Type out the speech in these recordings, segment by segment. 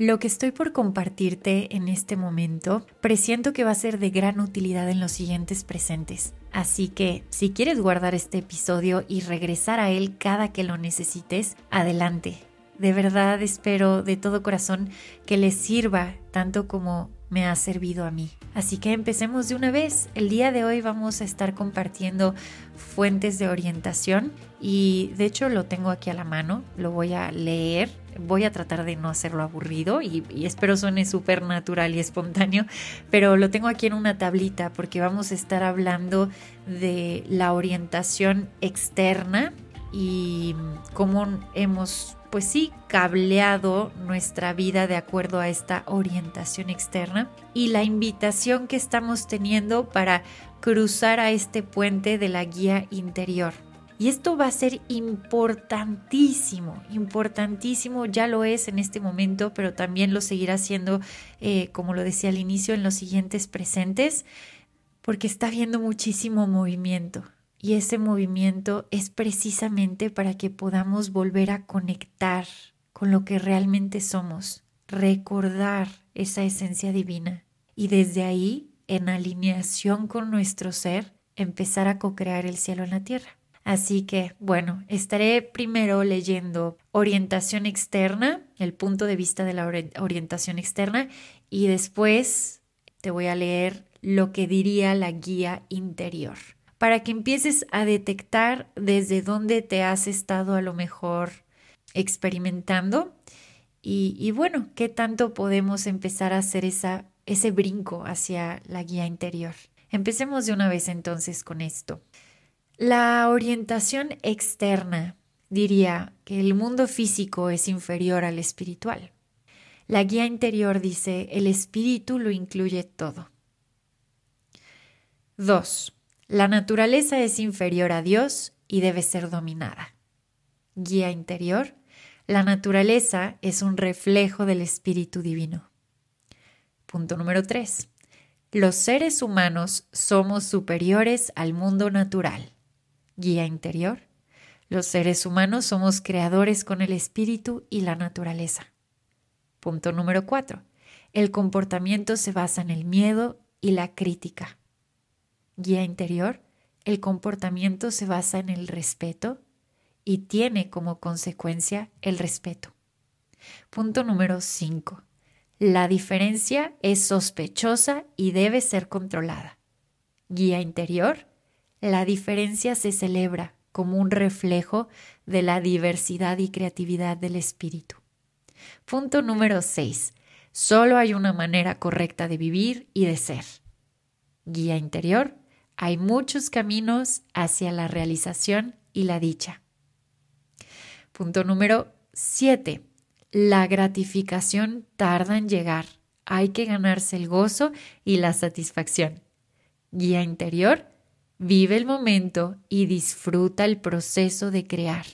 Lo que estoy por compartirte en este momento presiento que va a ser de gran utilidad en los siguientes presentes. Así que si quieres guardar este episodio y regresar a él cada que lo necesites, adelante. De verdad espero de todo corazón que les sirva tanto como me ha servido a mí. Así que empecemos de una vez. El día de hoy vamos a estar compartiendo fuentes de orientación y de hecho lo tengo aquí a la mano, lo voy a leer voy a tratar de no hacerlo aburrido y, espero suene súper natural y espontáneo, pero lo tengo aquí en una tablita porque vamos a estar hablando de la orientación externa y cómo hemos, pues sí, cableado nuestra vida de acuerdo a esta orientación externa y la invitación que estamos teniendo para cruzar a este puente de la guía interior. Y esto va a ser importantísimo, importantísimo, ya lo es en este momento, pero también lo seguirá siendo, eh, como lo decía al inicio, en los siguientes presentes, porque está habiendo muchísimo movimiento. Y ese movimiento es precisamente para que podamos volver a conectar con lo que realmente somos, recordar esa esencia divina y desde ahí, en alineación con nuestro ser, empezar a co-crear el cielo en la tierra. Así que, bueno, estaré primero leyendo orientación externa, el punto de vista de la orientación externa, y después te voy a leer lo que diría la guía interior, para que empieces a detectar desde dónde te has estado a lo mejor experimentando y, bueno, qué tanto podemos empezar a hacer esa, ese brinco hacia la guía interior. Empecemos de una vez entonces con esto. La orientación externa diría que el mundo físico es inferior al espiritual. La guía interior dice el espíritu lo incluye todo. 2. La naturaleza es inferior a Dios y debe ser dominada. Guía interior. La naturaleza es un reflejo del espíritu divino. Punto número 3. Los seres humanos somos superiores al mundo natural guía interior. Los seres humanos somos creadores con el espíritu y la naturaleza. Punto número 4. El comportamiento se basa en el miedo y la crítica. Guía interior. El comportamiento se basa en el respeto y tiene como consecuencia el respeto. Punto número 5. La diferencia es sospechosa y debe ser controlada. Guía interior. La diferencia se celebra como un reflejo de la diversidad y creatividad del espíritu. Punto número 6. Solo hay una manera correcta de vivir y de ser. Guía interior. Hay muchos caminos hacia la realización y la dicha. Punto número 7. La gratificación tarda en llegar. Hay que ganarse el gozo y la satisfacción. Guía interior. Vive el momento y disfruta el proceso de crear.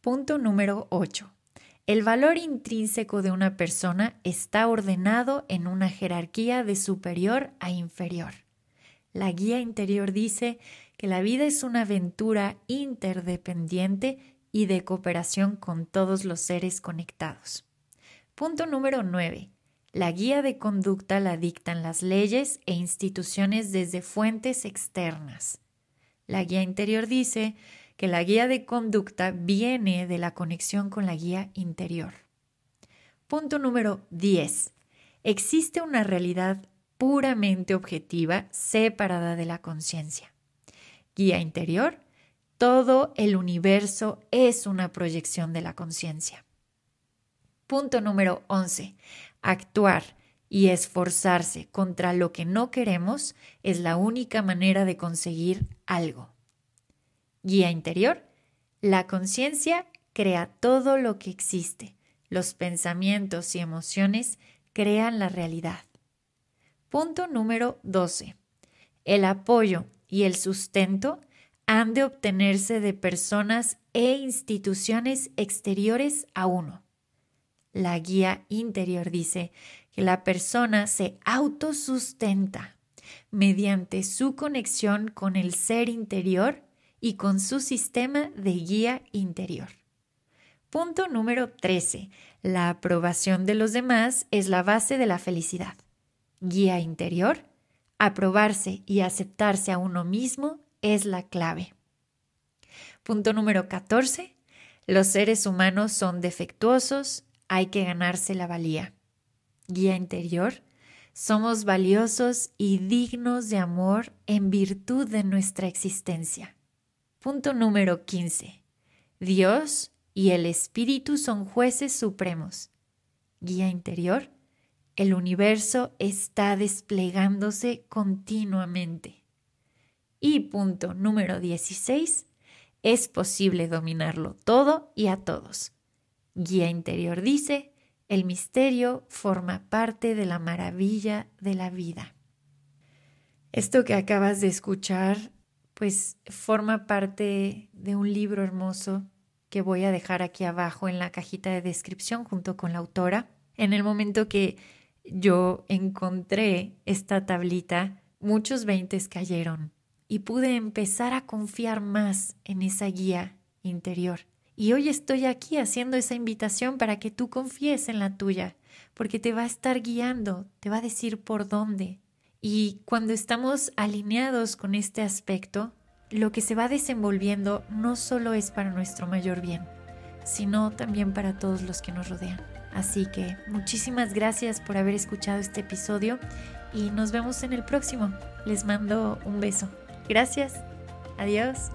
Punto número 8. El valor intrínseco de una persona está ordenado en una jerarquía de superior a inferior. La guía interior dice que la vida es una aventura interdependiente y de cooperación con todos los seres conectados. Punto número 9. La guía de conducta la dictan las leyes e instituciones desde fuentes externas. La guía interior dice que la guía de conducta viene de la conexión con la guía interior. Punto número 10. Existe una realidad puramente objetiva separada de la conciencia. Guía interior. Todo el universo es una proyección de la conciencia. Punto número 11 actuar y esforzarse contra lo que no queremos es la única manera de conseguir algo. Guía interior. La conciencia crea todo lo que existe. Los pensamientos y emociones crean la realidad. Punto número 12. El apoyo y el sustento han de obtenerse de personas e instituciones exteriores a uno. La guía interior dice que la persona se autosustenta mediante su conexión con el ser interior y con su sistema de guía interior. Punto número 13. La aprobación de los demás es la base de la felicidad. Guía interior. Aprobarse y aceptarse a uno mismo es la clave. Punto número 14. Los seres humanos son defectuosos, hay que ganarse la valía. Guía interior. Somos valiosos y dignos de amor en virtud de nuestra existencia. Punto número 15. Dios y el Espíritu son jueces supremos. Guía interior. El universo está desplegándose continuamente. Y punto número 16. Es posible dominarlo todo y a todos. Guía interior dice, el misterio forma parte de la maravilla de la vida. Esto que acabas de escuchar, pues forma parte de un libro hermoso que voy a dejar aquí abajo en la cajita de descripción junto con la autora. En el momento que yo encontré esta tablita, muchos veintes cayeron y pude empezar a confiar más en esa guía interior. Y hoy estoy aquí haciendo esa invitación para que tú confíes en la tuya, porque te va a estar guiando, te va a decir por dónde. Y cuando estamos alineados con este aspecto, lo que se va desenvolviendo no solo es para nuestro mayor bien, sino también para todos los que nos rodean. Así que muchísimas gracias por haber escuchado este episodio y nos vemos en el próximo. Les mando un beso. Gracias. Adiós.